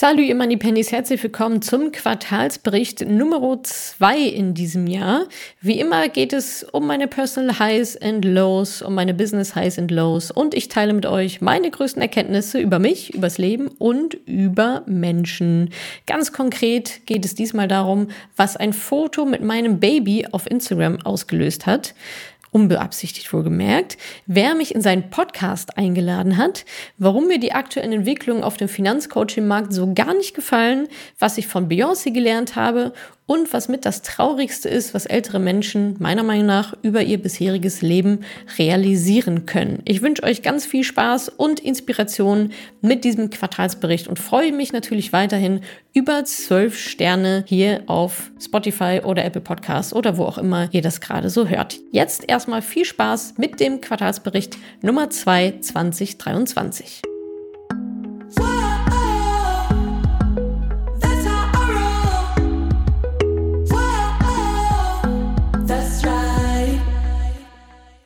Salut, ihr Money Pennies, herzlich willkommen zum Quartalsbericht Nummer 2 in diesem Jahr. Wie immer geht es um meine Personal Highs and Lows, um meine Business Highs and Lows und ich teile mit euch meine größten Erkenntnisse über mich, übers Leben und über Menschen. Ganz konkret geht es diesmal darum, was ein Foto mit meinem Baby auf Instagram ausgelöst hat unbeabsichtigt wohlgemerkt, wer mich in seinen Podcast eingeladen hat, warum mir die aktuellen Entwicklungen auf dem Finanzcoaching-Markt so gar nicht gefallen, was ich von Beyoncé gelernt habe und was mit das Traurigste ist, was ältere Menschen meiner Meinung nach über ihr bisheriges Leben realisieren können. Ich wünsche euch ganz viel Spaß und Inspiration mit diesem Quartalsbericht und freue mich natürlich weiterhin über zwölf Sterne hier auf Spotify oder Apple Podcasts oder wo auch immer ihr das gerade so hört. Jetzt erstmal viel Spaß mit dem Quartalsbericht Nummer 2 2023.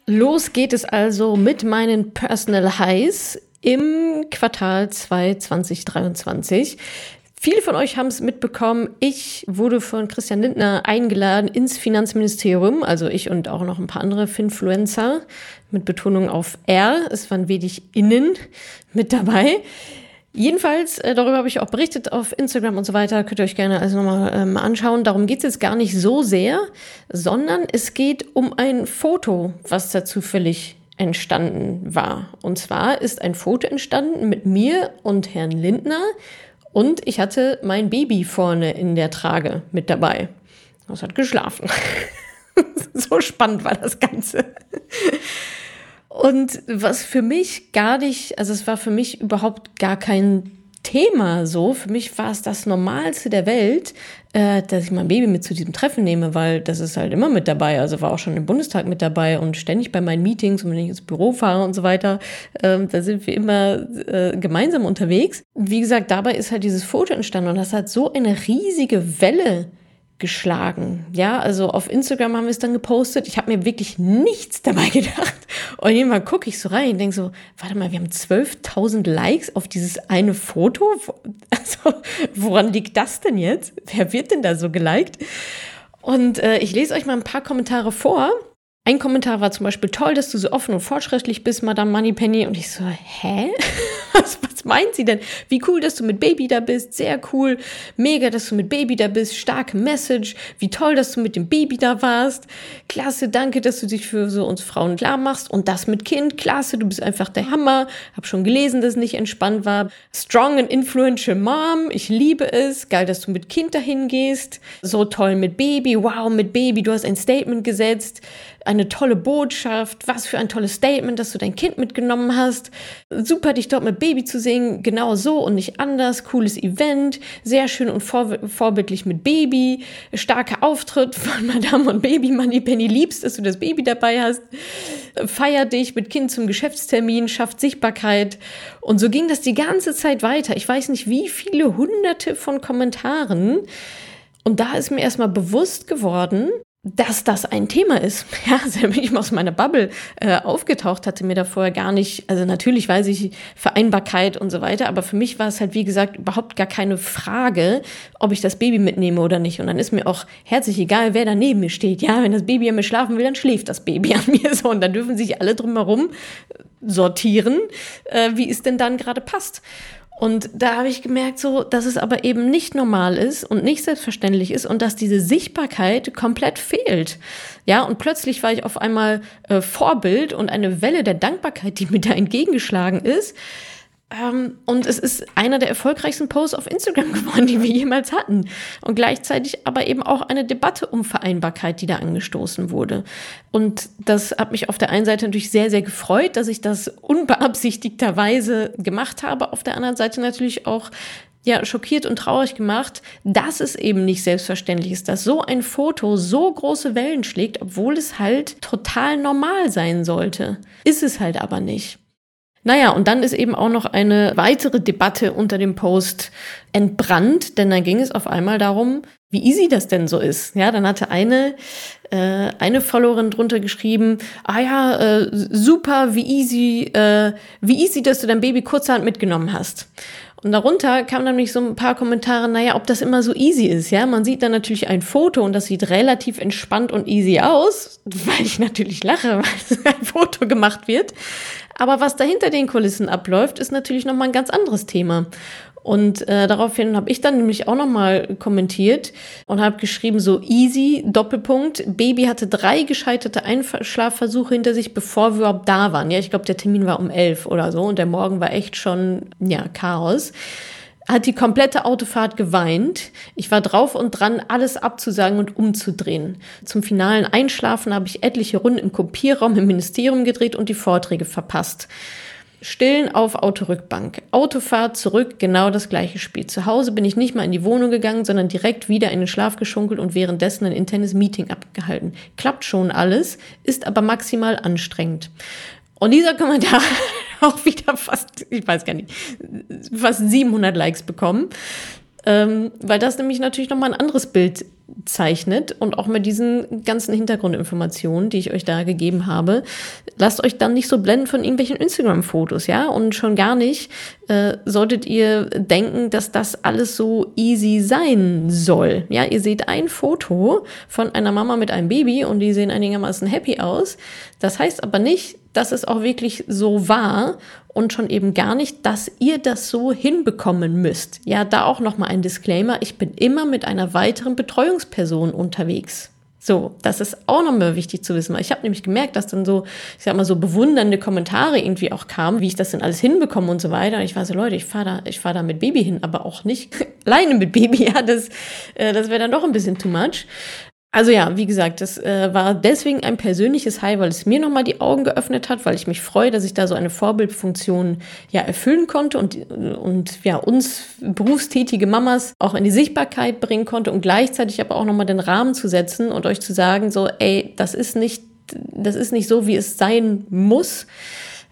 Los geht es also mit meinen Personal Highs im Quartal 2 2023. Viele von euch haben es mitbekommen. Ich wurde von Christian Lindner eingeladen ins Finanzministerium, also ich und auch noch ein paar andere Finfluencer mit Betonung auf R. Es waren wenig innen mit dabei. Jedenfalls, äh, darüber habe ich auch berichtet auf Instagram und so weiter, könnt ihr euch gerne also nochmal ähm, anschauen. Darum geht es jetzt gar nicht so sehr, sondern es geht um ein Foto, was da zufällig entstanden war. Und zwar ist ein Foto entstanden mit mir und Herrn Lindner und ich hatte mein Baby vorne in der Trage mit dabei. Das hat geschlafen. so spannend war das Ganze. Und was für mich gar nicht, also es war für mich überhaupt gar kein Thema so. Für mich war es das Normalste der Welt, äh, dass ich mein Baby mit zu diesem Treffen nehme, weil das ist halt immer mit dabei. Also war auch schon im Bundestag mit dabei und ständig bei meinen Meetings und wenn ich ins Büro fahre und so weiter, äh, da sind wir immer äh, gemeinsam unterwegs. Wie gesagt, dabei ist halt dieses Foto entstanden und das hat so eine riesige Welle geschlagen. Ja, also auf Instagram haben wir es dann gepostet. Ich habe mir wirklich nichts dabei gedacht. Und irgendwann gucke ich so rein und denke so, warte mal, wir haben 12.000 Likes auf dieses eine Foto. Also, woran liegt das denn jetzt? Wer wird denn da so geliked? Und äh, ich lese euch mal ein paar Kommentare vor. Ein Kommentar war zum Beispiel toll, dass du so offen und fortschrittlich bist, Madame Moneypenny. Und ich so, hä? Was, was meint sie denn? Wie cool, dass du mit Baby da bist. Sehr cool. Mega, dass du mit Baby da bist. Starke Message. Wie toll, dass du mit dem Baby da warst. Klasse, danke, dass du dich für so uns Frauen klar machst. Und das mit Kind. Klasse, du bist einfach der Hammer. Hab schon gelesen, dass es nicht entspannt war. Strong and influential Mom. Ich liebe es. Geil, dass du mit Kind dahin gehst. So toll mit Baby. Wow, mit Baby. Du hast ein Statement gesetzt eine tolle Botschaft, was für ein tolles Statement, dass du dein Kind mitgenommen hast. Super, dich dort mit Baby zu sehen, genau so und nicht anders. Cooles Event, sehr schön und vor, vorbildlich mit Baby. Starker Auftritt von Madame und Baby Money Penny liebst, dass du das Baby dabei hast. Feier dich mit Kind zum Geschäftstermin, schafft Sichtbarkeit. Und so ging das die ganze Zeit weiter. Ich weiß nicht, wie viele hunderte von Kommentaren. Und da ist mir erstmal bewusst geworden, dass das ein Thema ist. Ja, also bin ich aus meiner Bubble äh, aufgetaucht, hatte mir da vorher gar nicht, also natürlich weiß ich Vereinbarkeit und so weiter, aber für mich war es halt, wie gesagt, überhaupt gar keine Frage, ob ich das Baby mitnehme oder nicht. Und dann ist mir auch herzlich egal, wer da neben mir steht. Ja, wenn das Baby an mir schlafen will, dann schläft das Baby an mir so und dann dürfen sich alle drumherum sortieren, äh, wie es denn dann gerade passt. Und da habe ich gemerkt, so, dass es aber eben nicht normal ist und nicht selbstverständlich ist und dass diese Sichtbarkeit komplett fehlt. Ja, und plötzlich war ich auf einmal äh, Vorbild und eine Welle der Dankbarkeit, die mir da entgegengeschlagen ist, und es ist einer der erfolgreichsten Posts auf Instagram geworden, die wir jemals hatten. Und gleichzeitig aber eben auch eine Debatte um Vereinbarkeit, die da angestoßen wurde. Und das hat mich auf der einen Seite natürlich sehr, sehr gefreut, dass ich das unbeabsichtigterweise gemacht habe. Auf der anderen Seite natürlich auch ja, schockiert und traurig gemacht, dass es eben nicht selbstverständlich ist, dass so ein Foto so große Wellen schlägt, obwohl es halt total normal sein sollte. Ist es halt aber nicht. Naja, und dann ist eben auch noch eine weitere Debatte unter dem Post entbrannt, denn dann ging es auf einmal darum, wie easy das denn so ist. Ja, dann hatte eine, äh, eine Followerin drunter geschrieben, ah ja, äh, super, wie easy, äh, wie easy, dass du dein Baby kurzerhand mitgenommen hast. Und darunter kamen nämlich so ein paar Kommentare, naja, ob das immer so easy ist, ja. Man sieht dann natürlich ein Foto und das sieht relativ entspannt und easy aus, weil ich natürlich lache, weil ein Foto gemacht wird. Aber was dahinter den Kulissen abläuft, ist natürlich nochmal ein ganz anderes Thema. Und äh, daraufhin habe ich dann nämlich auch nochmal kommentiert und habe geschrieben, so easy, Doppelpunkt, Baby hatte drei gescheiterte Einschlafversuche hinter sich, bevor wir überhaupt da waren. Ja, ich glaube, der Termin war um elf oder so und der Morgen war echt schon, ja, Chaos hat die komplette Autofahrt geweint. Ich war drauf und dran, alles abzusagen und umzudrehen. Zum finalen Einschlafen habe ich etliche Runden im Kopierraum im Ministerium gedreht und die Vorträge verpasst. Stillen auf Autorückbank. Autofahrt zurück, genau das gleiche Spiel. Zu Hause bin ich nicht mal in die Wohnung gegangen, sondern direkt wieder in den Schlaf geschunkelt und währenddessen ein internes Meeting abgehalten. Klappt schon alles, ist aber maximal anstrengend. Und dieser Kommentar auch wieder fast, ich weiß gar nicht, fast 700 Likes bekommen. Ähm, weil das nämlich natürlich nochmal ein anderes Bild zeichnet und auch mit diesen ganzen Hintergrundinformationen, die ich euch da gegeben habe, lasst euch dann nicht so blenden von irgendwelchen Instagram-Fotos, ja? Und schon gar nicht äh, solltet ihr denken, dass das alles so easy sein soll. Ja, ihr seht ein Foto von einer Mama mit einem Baby und die sehen einigermaßen happy aus. Das heißt aber nicht, dass es auch wirklich so war und schon eben gar nicht, dass ihr das so hinbekommen müsst. Ja, da auch noch mal ein Disclaimer, ich bin immer mit einer weiteren Betreuungsperson unterwegs. So, das ist auch nochmal wichtig zu wissen. Ich habe nämlich gemerkt, dass dann so, ich sag mal, so bewundernde Kommentare irgendwie auch kamen, wie ich das denn alles hinbekomme und so weiter. Und ich war so, Leute, ich fahre da, ich fahre da mit Baby hin, aber auch nicht alleine mit Baby. Ja, das, äh, das wäre dann doch ein bisschen too much. Also ja, wie gesagt, das äh, war deswegen ein persönliches High, weil es mir nochmal die Augen geöffnet hat, weil ich mich freue, dass ich da so eine Vorbildfunktion ja erfüllen konnte und, und ja, uns berufstätige Mamas auch in die Sichtbarkeit bringen konnte und gleichzeitig aber auch nochmal den Rahmen zu setzen und euch zu sagen, so, ey, das ist nicht, das ist nicht so, wie es sein muss.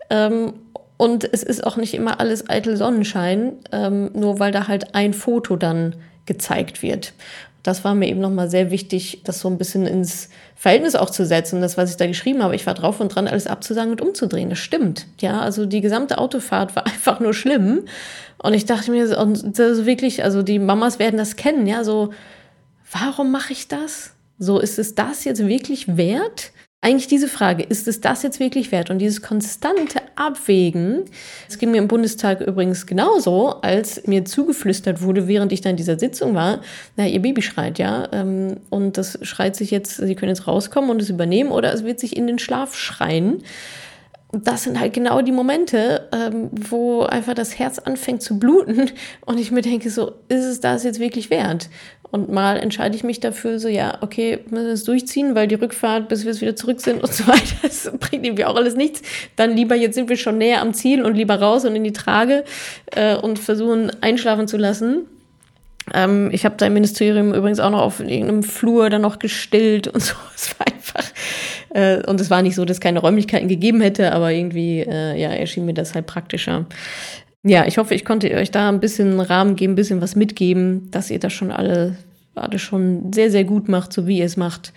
Ähm, und es ist auch nicht immer alles eitel Sonnenschein, ähm, nur weil da halt ein Foto dann gezeigt wird das war mir eben nochmal sehr wichtig, das so ein bisschen ins Verhältnis auch zu setzen. Das, was ich da geschrieben habe, ich war drauf und dran, alles abzusagen und umzudrehen. Das stimmt. Ja, also die gesamte Autofahrt war einfach nur schlimm. Und ich dachte mir, und das wirklich, also die Mamas werden das kennen, ja, so, warum mache ich das? So, ist es das jetzt wirklich wert? Eigentlich diese Frage, ist es das jetzt wirklich wert? Und dieses konstante Abwägen, das ging mir im Bundestag übrigens genauso, als mir zugeflüstert wurde, während ich da in dieser Sitzung war, na, ihr Baby schreit, ja, ähm, und das schreit sich jetzt, sie können jetzt rauskommen und es übernehmen oder es wird sich in den Schlaf schreien. Das sind halt genau die Momente, ähm, wo einfach das Herz anfängt zu bluten und ich mir denke, so, ist es das jetzt wirklich wert? Und mal entscheide ich mich dafür, so, ja, okay, müssen wir es durchziehen, weil die Rückfahrt, bis wir es wieder zurück sind und so weiter, das bringt irgendwie auch alles nichts. Dann lieber, jetzt sind wir schon näher am Ziel und lieber raus und in die Trage äh, und versuchen einschlafen zu lassen. Ähm, ich habe da im Ministerium übrigens auch noch auf irgendeinem Flur dann noch gestillt und so. Es war einfach, äh, und es war nicht so, dass es keine Räumlichkeiten gegeben hätte, aber irgendwie, äh, ja, erschien mir das halt praktischer. Ja, ich hoffe, ich konnte euch da ein bisschen Rahmen geben, ein bisschen was mitgeben, dass ihr das schon alle, alle schon sehr, sehr gut macht, so wie ihr es macht.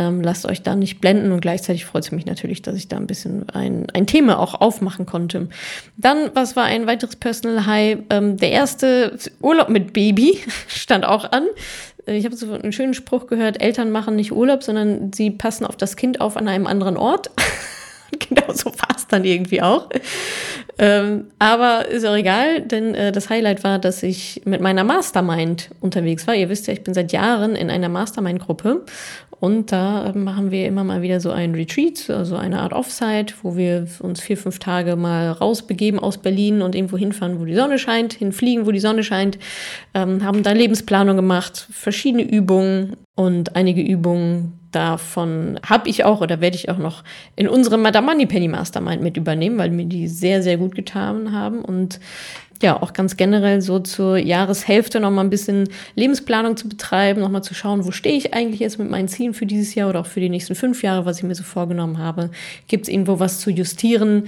Ähm, lasst euch da nicht blenden und gleichzeitig freut es mich natürlich, dass ich da ein bisschen ein, ein Thema auch aufmachen konnte. Dann, was war ein weiteres Personal High? Ähm, der erste Urlaub mit Baby stand auch an. Äh, ich habe so einen schönen Spruch gehört, Eltern machen nicht Urlaub, sondern sie passen auf das Kind auf an einem anderen Ort. genau so war es dann irgendwie auch. Ähm, aber ist auch egal, denn äh, das Highlight war, dass ich mit meiner Mastermind unterwegs war. Ihr wisst ja, ich bin seit Jahren in einer Mastermind-Gruppe und da machen wir immer mal wieder so ein Retreat, also eine Art Offsite, wo wir uns vier, fünf Tage mal rausbegeben aus Berlin und irgendwo hinfahren, wo die Sonne scheint, hinfliegen, wo die Sonne scheint, ähm, haben da Lebensplanung gemacht, verschiedene Übungen und einige Übungen davon habe ich auch oder werde ich auch noch in unserem Madame Money Penny Mastermind mit übernehmen, weil mir die sehr, sehr gut getan haben. Und ja, auch ganz generell so zur Jahreshälfte noch mal ein bisschen Lebensplanung zu betreiben, noch mal zu schauen, wo stehe ich eigentlich jetzt mit meinen Zielen für dieses Jahr oder auch für die nächsten fünf Jahre, was ich mir so vorgenommen habe. Gibt es irgendwo was zu justieren?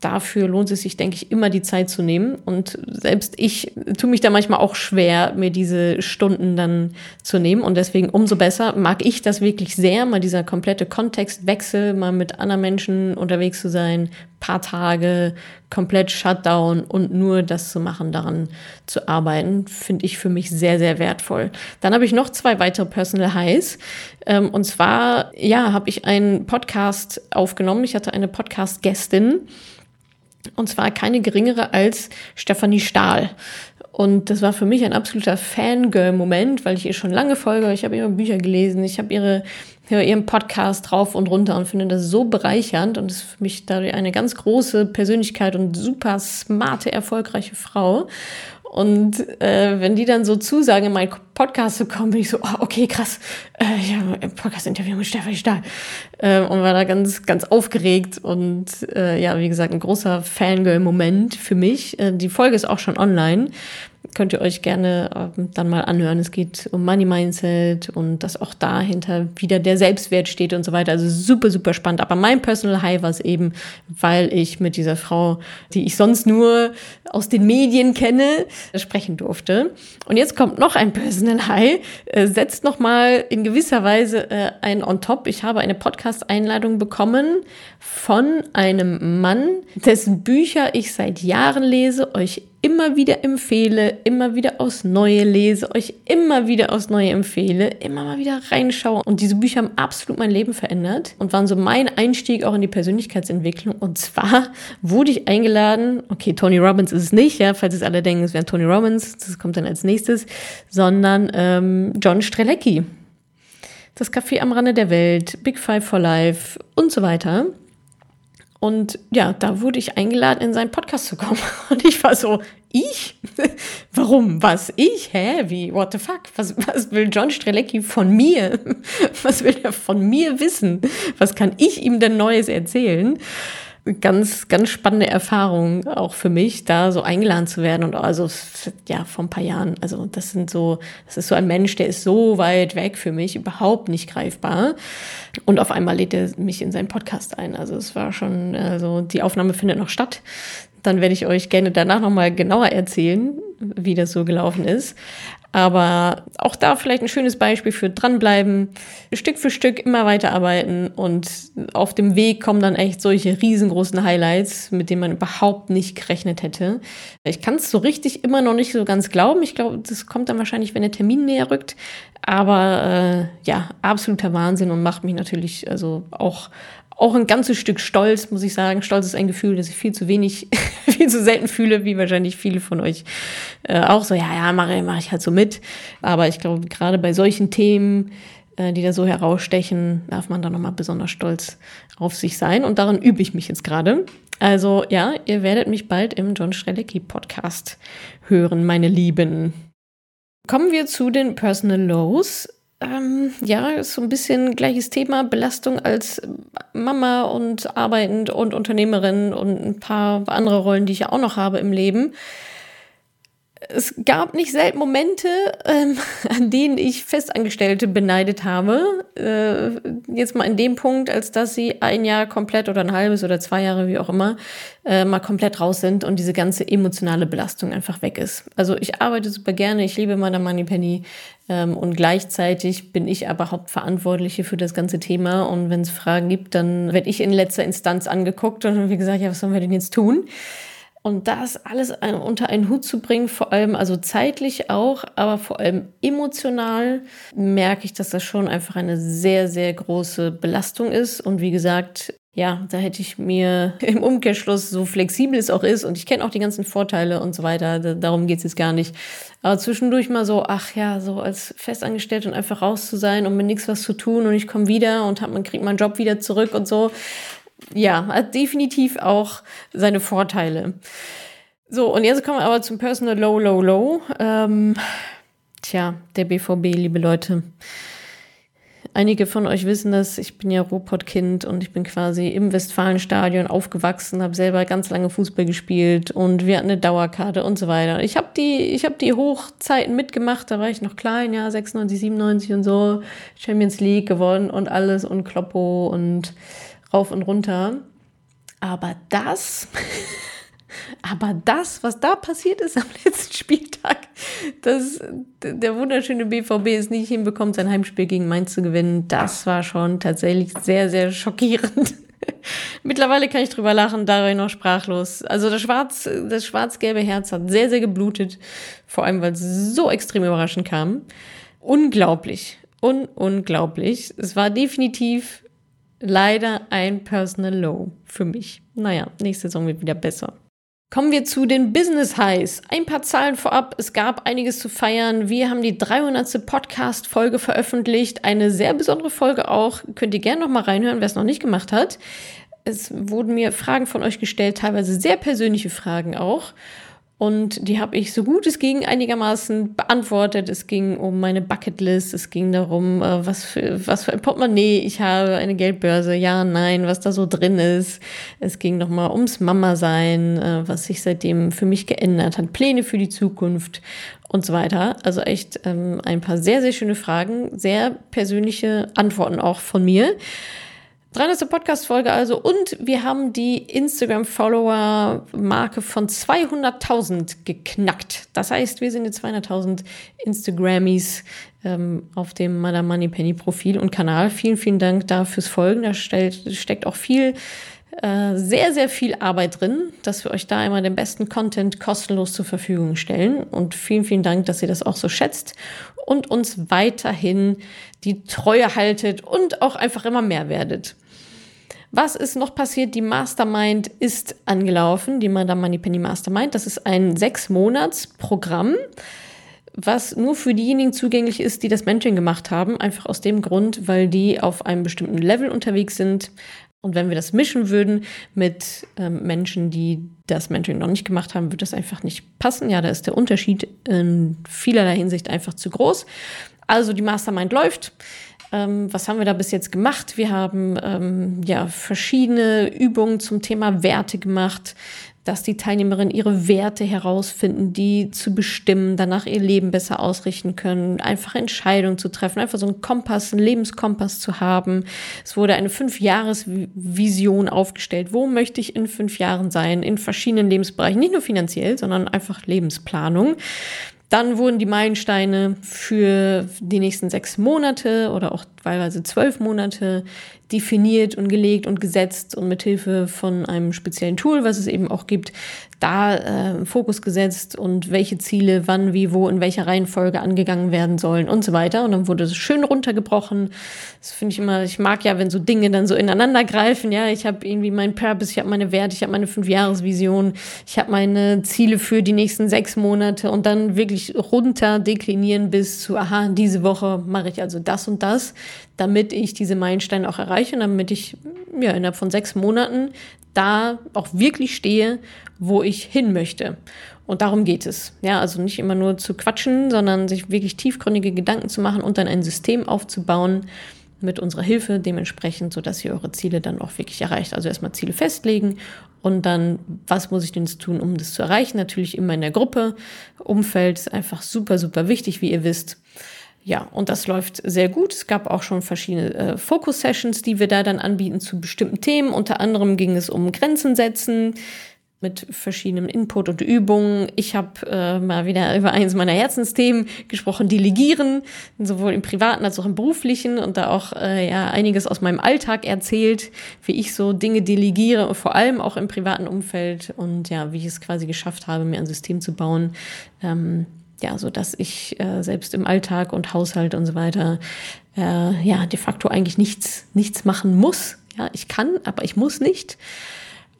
dafür lohnt es sich, denke ich, immer die Zeit zu nehmen. Und selbst ich tue mich da manchmal auch schwer, mir diese Stunden dann zu nehmen. Und deswegen umso besser mag ich das wirklich sehr, mal dieser komplette Kontextwechsel, mal mit anderen Menschen unterwegs zu sein, paar Tage komplett Shutdown und nur das zu machen, daran zu arbeiten, finde ich für mich sehr, sehr wertvoll. Dann habe ich noch zwei weitere Personal Highs. Ähm, und zwar, ja, habe ich einen Podcast aufgenommen. Ich hatte eine Podcast-Gästin. Und zwar keine geringere als Stefanie Stahl. Und das war für mich ein absoluter Fangirl-Moment, weil ich ihr schon lange folge. Ich habe ihre Bücher gelesen, ich habe ihre höre ihren Podcast drauf und runter und finde das so bereichernd und ist für mich dadurch eine ganz große Persönlichkeit und super smarte, erfolgreiche Frau. Und äh, wenn die dann so zusagen, in meinen Podcast zu kommen, bin ich so, oh, okay, krass, äh, ich habe ein Podcast-Interview mit Stefanie Stahl. Äh, und war da ganz, ganz aufgeregt und äh, ja, wie gesagt, ein großer Fangirl-Moment für mich. Äh, die Folge ist auch schon online könnt ihr euch gerne äh, dann mal anhören. Es geht um Money Mindset und dass auch dahinter wieder der Selbstwert steht und so weiter. Also super, super spannend. Aber mein Personal High war es eben, weil ich mit dieser Frau, die ich sonst nur aus den Medien kenne, sprechen durfte. Und jetzt kommt noch ein Personal High, äh, setzt nochmal in gewisser Weise äh, ein on top. Ich habe eine Podcast-Einladung bekommen von einem Mann, dessen Bücher ich seit Jahren lese, euch immer wieder empfehle, immer wieder aus Neue lese, euch immer wieder aus Neue empfehle, immer mal wieder reinschaue. Und diese Bücher haben absolut mein Leben verändert und waren so mein Einstieg auch in die Persönlichkeitsentwicklung. Und zwar wurde ich eingeladen, okay, Tony Robbins ist es nicht, ja, falls es alle denken, es wäre Tony Robbins, das kommt dann als nächstes, sondern ähm, John Strelecki. Das Café am Rande der Welt, Big Five for Life und so weiter. Und ja, da wurde ich eingeladen, in seinen Podcast zu kommen. Und ich war so, ich? Warum? Was? Ich? Hä? Wie? What the fuck? Was, was will John Strelecki von mir? Was will er von mir wissen? Was kann ich ihm denn Neues erzählen? Ganz, ganz spannende Erfahrung auch für mich, da so eingeladen zu werden und also ja vor ein paar Jahren. Also das sind so, das ist so ein Mensch, der ist so weit weg für mich, überhaupt nicht greifbar. Und auf einmal lädt er mich in seinen Podcast ein. Also es war schon, also die Aufnahme findet noch statt. Dann werde ich euch gerne danach nochmal genauer erzählen, wie das so gelaufen ist. Aber auch da vielleicht ein schönes Beispiel für dranbleiben, Stück für Stück immer weiterarbeiten und auf dem Weg kommen dann echt solche riesengroßen Highlights, mit denen man überhaupt nicht gerechnet hätte. Ich kann es so richtig immer noch nicht so ganz glauben. Ich glaube, das kommt dann wahrscheinlich, wenn der Termin näher rückt. Aber äh, ja, absoluter Wahnsinn und macht mich natürlich also auch auch ein ganzes Stück Stolz, muss ich sagen. Stolz ist ein Gefühl, das ich viel zu wenig, viel zu selten fühle, wie wahrscheinlich viele von euch äh, auch so, ja, ja, mache mach ich halt so mit. Aber ich glaube, gerade bei solchen Themen, äh, die da so herausstechen, darf man da nochmal besonders stolz auf sich sein. Und daran übe ich mich jetzt gerade. Also ja, ihr werdet mich bald im John Strelecki Podcast hören, meine Lieben. Kommen wir zu den Personal Lows. Ähm, ja, ist so ein bisschen gleiches Thema. Belastung als Mama und arbeitend und Unternehmerin und ein paar andere Rollen, die ich ja auch noch habe im Leben es gab nicht selten Momente, ähm, an denen ich Festangestellte beneidet habe. Äh, jetzt mal in dem Punkt, als dass sie ein Jahr komplett oder ein halbes oder zwei Jahre, wie auch immer, äh, mal komplett raus sind und diese ganze emotionale Belastung einfach weg ist. Also ich arbeite super gerne, ich liebe meine Money Penny ähm, und gleichzeitig bin ich aber Hauptverantwortliche für das ganze Thema und wenn es Fragen gibt, dann werde ich in letzter Instanz angeguckt und wie gesagt, ja, was sollen wir denn jetzt tun? Und das alles unter einen Hut zu bringen, vor allem also zeitlich auch, aber vor allem emotional, merke ich, dass das schon einfach eine sehr, sehr große Belastung ist. Und wie gesagt, ja, da hätte ich mir im Umkehrschluss, so flexibel es auch ist, und ich kenne auch die ganzen Vorteile und so weiter, darum geht es jetzt gar nicht. Aber zwischendurch mal so, ach ja, so als festangestellt und einfach raus zu sein und mit nichts was zu tun und ich komme wieder und hab, man kriegt meinen Job wieder zurück und so ja, definitiv auch seine Vorteile. So, und jetzt kommen wir aber zum Personal Low, Low, Low. Ähm, tja, der BVB, liebe Leute. Einige von euch wissen das, ich bin ja Ruhrpott-Kind und ich bin quasi im Westfalenstadion aufgewachsen, habe selber ganz lange Fußball gespielt und wir hatten eine Dauerkarte und so weiter. Ich habe die, hab die Hochzeiten mitgemacht, da war ich noch klein, ja, 96, 97 und so, Champions League gewonnen und alles und Kloppo und rauf und runter. Aber das, aber das, was da passiert ist am letzten Spieltag, dass der wunderschöne BVB es nicht hinbekommt, sein Heimspiel gegen Mainz zu gewinnen, das war schon tatsächlich sehr, sehr schockierend. Mittlerweile kann ich drüber lachen, da war ich noch sprachlos. Also das schwarz, das schwarz-gelbe Herz hat sehr, sehr geblutet. Vor allem, weil es so extrem überraschend kam. Unglaublich. Un unglaublich. Es war definitiv leider ein Personal Low für mich. Naja, nächste Saison wird wieder besser. Kommen wir zu den Business Highs. Ein paar Zahlen vorab. Es gab einiges zu feiern. Wir haben die 300. Podcast-Folge veröffentlicht. Eine sehr besondere Folge auch. Könnt ihr gerne noch mal reinhören, wer es noch nicht gemacht hat. Es wurden mir Fragen von euch gestellt, teilweise sehr persönliche Fragen auch. Und die habe ich so gut es ging einigermaßen beantwortet. Es ging um meine Bucketlist, es ging darum, äh, was für, was für ein Portemonnaie ich habe, eine Geldbörse, ja, nein, was da so drin ist. Es ging nochmal ums Mama-Sein, äh, was sich seitdem für mich geändert hat, Pläne für die Zukunft und so weiter. Also echt ähm, ein paar sehr, sehr schöne Fragen, sehr persönliche Antworten auch von mir. 300. Podcast-Folge also und wir haben die Instagram-Follower-Marke von 200.000 geknackt. Das heißt, wir sind jetzt 200.000 Instagrammies ähm, auf dem Madame Money Penny Profil und Kanal. Vielen, vielen Dank da fürs Folgen. Da stellt, steckt auch viel, äh, sehr, sehr viel Arbeit drin, dass wir euch da immer den besten Content kostenlos zur Verfügung stellen. Und vielen, vielen Dank, dass ihr das auch so schätzt und uns weiterhin die Treue haltet und auch einfach immer mehr werdet. Was ist noch passiert? Die Mastermind ist angelaufen, die Madame Moneypenny Mastermind. Das ist ein Sechs-Monats-Programm, was nur für diejenigen zugänglich ist, die das Mentoring gemacht haben. Einfach aus dem Grund, weil die auf einem bestimmten Level unterwegs sind. Und wenn wir das mischen würden mit ähm, Menschen, die das Mentoring noch nicht gemacht haben, würde das einfach nicht passen. Ja, da ist der Unterschied in vielerlei Hinsicht einfach zu groß. Also die Mastermind läuft. Ähm, was haben wir da bis jetzt gemacht? Wir haben ähm, ja verschiedene Übungen zum Thema Werte gemacht, dass die Teilnehmerinnen ihre Werte herausfinden, die zu bestimmen, danach ihr Leben besser ausrichten können, einfach Entscheidungen zu treffen, einfach so einen Kompass, einen Lebenskompass zu haben. Es wurde eine Fünf-Jahres-Vision aufgestellt. Wo möchte ich in fünf Jahren sein? In verschiedenen Lebensbereichen, nicht nur finanziell, sondern einfach Lebensplanung. Dann wurden die Meilensteine für die nächsten sechs Monate oder auch teilweise zwölf Monate definiert und gelegt und gesetzt und mit Hilfe von einem speziellen Tool, was es eben auch gibt, da äh, Fokus gesetzt und welche Ziele wann, wie, wo, in welcher Reihenfolge angegangen werden sollen und so weiter. Und dann wurde es schön runtergebrochen. Das finde ich immer, ich mag ja, wenn so Dinge dann so ineinander greifen. Ja, ich habe irgendwie meinen Purpose, ich habe meine Werte, ich habe meine Fünfjahresvision, ich habe meine Ziele für die nächsten sechs Monate und dann wirklich runter deklinieren bis zu, aha, diese Woche mache ich also das und das, damit ich diese Meilensteine auch erreiche und damit ich ja innerhalb von sechs Monaten da auch wirklich stehe, wo ich hin möchte. Und darum geht es. Ja, also nicht immer nur zu quatschen, sondern sich wirklich tiefgründige Gedanken zu machen und dann ein System aufzubauen mit unserer Hilfe dementsprechend, sodass ihr eure Ziele dann auch wirklich erreicht. Also erstmal Ziele festlegen und dann, was muss ich denn tun, um das zu erreichen? Natürlich immer in der Gruppe. Umfeld ist einfach super, super wichtig, wie ihr wisst. Ja, und das läuft sehr gut. Es gab auch schon verschiedene äh, Focus-Sessions, die wir da dann anbieten zu bestimmten Themen. Unter anderem ging es um Grenzen setzen mit verschiedenen Input und Übungen. Ich habe äh, mal wieder über eines meiner Herzensthemen gesprochen, Delegieren, sowohl im privaten als auch im beruflichen und da auch äh, ja einiges aus meinem Alltag erzählt, wie ich so Dinge delegiere vor allem auch im privaten Umfeld und ja, wie ich es quasi geschafft habe, mir ein System zu bauen, ähm, ja, so dass ich äh, selbst im Alltag und Haushalt und so weiter äh, ja de facto eigentlich nichts nichts machen muss. Ja, ich kann, aber ich muss nicht.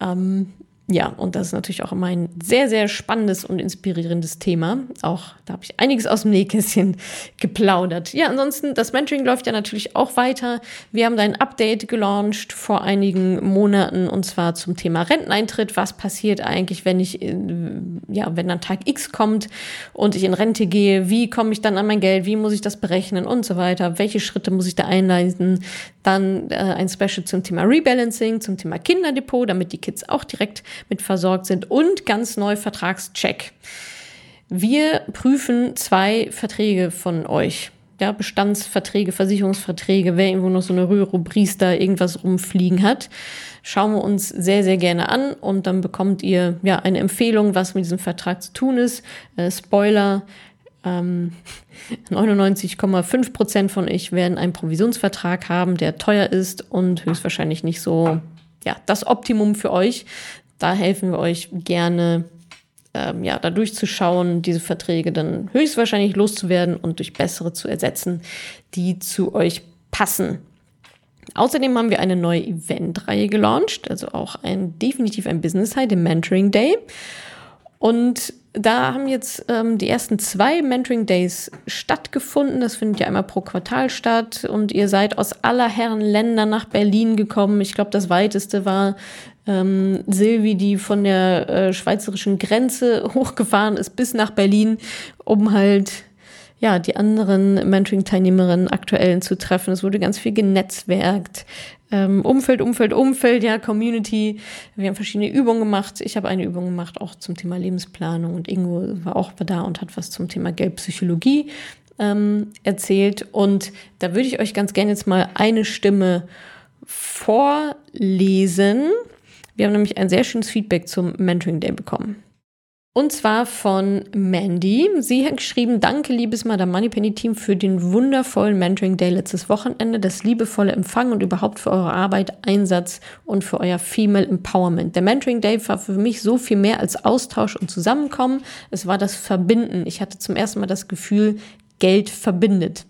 Ähm, ja, und das ist natürlich auch immer ein sehr, sehr spannendes und inspirierendes Thema. Auch da habe ich einiges aus dem Nähkästchen geplaudert. Ja, ansonsten, das Mentoring läuft ja natürlich auch weiter. Wir haben da ein Update gelauncht vor einigen Monaten und zwar zum Thema Renteneintritt. Was passiert eigentlich, wenn ich, ja, wenn dann Tag X kommt und ich in Rente gehe? Wie komme ich dann an mein Geld? Wie muss ich das berechnen und so weiter? Welche Schritte muss ich da einleiten? Dann äh, ein Special zum Thema Rebalancing, zum Thema Kinderdepot, damit die Kids auch direkt mit versorgt sind und ganz neu Vertragscheck. Wir prüfen zwei Verträge von euch. Ja, Bestandsverträge, Versicherungsverträge, wer irgendwo noch so eine Röhre, Priester, irgendwas rumfliegen hat, schauen wir uns sehr, sehr gerne an und dann bekommt ihr ja eine Empfehlung, was mit diesem Vertrag zu tun ist. Äh, Spoiler, ähm, 99,5 Prozent von euch werden einen Provisionsvertrag haben, der teuer ist und höchstwahrscheinlich nicht so ja, das Optimum für euch. Da helfen wir euch gerne, ähm, ja, da durchzuschauen, diese Verträge dann höchstwahrscheinlich loszuwerden und durch bessere zu ersetzen, die zu euch passen. Außerdem haben wir eine neue Eventreihe gelauncht, also auch ein definitiv ein Business High, den Mentoring Day. Und da haben jetzt ähm, die ersten zwei Mentoring Days stattgefunden. Das findet ja einmal pro Quartal statt. Und ihr seid aus aller Herren Länder nach Berlin gekommen. Ich glaube, das weiteste war ähm, Silvi, die von der äh, schweizerischen Grenze hochgefahren ist bis nach Berlin, um halt ja, die anderen Mentoring-Teilnehmerinnen aktuellen zu treffen. Es wurde ganz viel genetzwerkt. Ähm, Umfeld, Umfeld, Umfeld, ja, Community. Wir haben verschiedene Übungen gemacht. Ich habe eine Übung gemacht, auch zum Thema Lebensplanung und Ingo war auch da und hat was zum Thema Geldpsychologie ähm, erzählt. Und da würde ich euch ganz gerne jetzt mal eine Stimme vorlesen. Wir haben nämlich ein sehr schönes Feedback zum Mentoring Day bekommen. Und zwar von Mandy. Sie hat geschrieben, danke liebes Madame Moneypenny Team für den wundervollen Mentoring Day letztes Wochenende, das liebevolle Empfang und überhaupt für eure Arbeit, Einsatz und für euer Female Empowerment. Der Mentoring Day war für mich so viel mehr als Austausch und Zusammenkommen. Es war das Verbinden. Ich hatte zum ersten Mal das Gefühl, Geld verbindet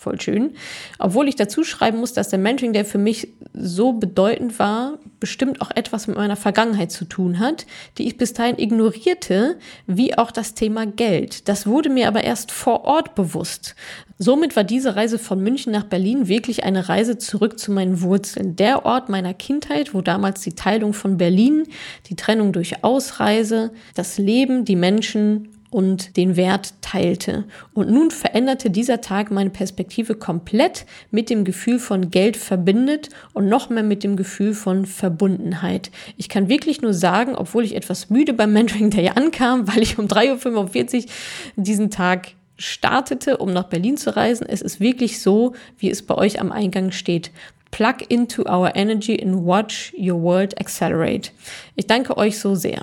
voll schön. Obwohl ich dazu schreiben muss, dass der Mentoring, der für mich so bedeutend war, bestimmt auch etwas mit meiner Vergangenheit zu tun hat, die ich bis dahin ignorierte, wie auch das Thema Geld. Das wurde mir aber erst vor Ort bewusst. Somit war diese Reise von München nach Berlin wirklich eine Reise zurück zu meinen Wurzeln. Der Ort meiner Kindheit, wo damals die Teilung von Berlin, die Trennung durch Ausreise, das Leben, die Menschen und den Wert teilte. Und nun veränderte dieser Tag meine Perspektive komplett mit dem Gefühl von Geld verbindet und noch mehr mit dem Gefühl von Verbundenheit. Ich kann wirklich nur sagen, obwohl ich etwas müde beim Mentoring Day ankam, weil ich um 3.45 Uhr diesen Tag startete, um nach Berlin zu reisen, es ist wirklich so, wie es bei euch am Eingang steht. Plug into our energy and watch your world accelerate. Ich danke euch so sehr.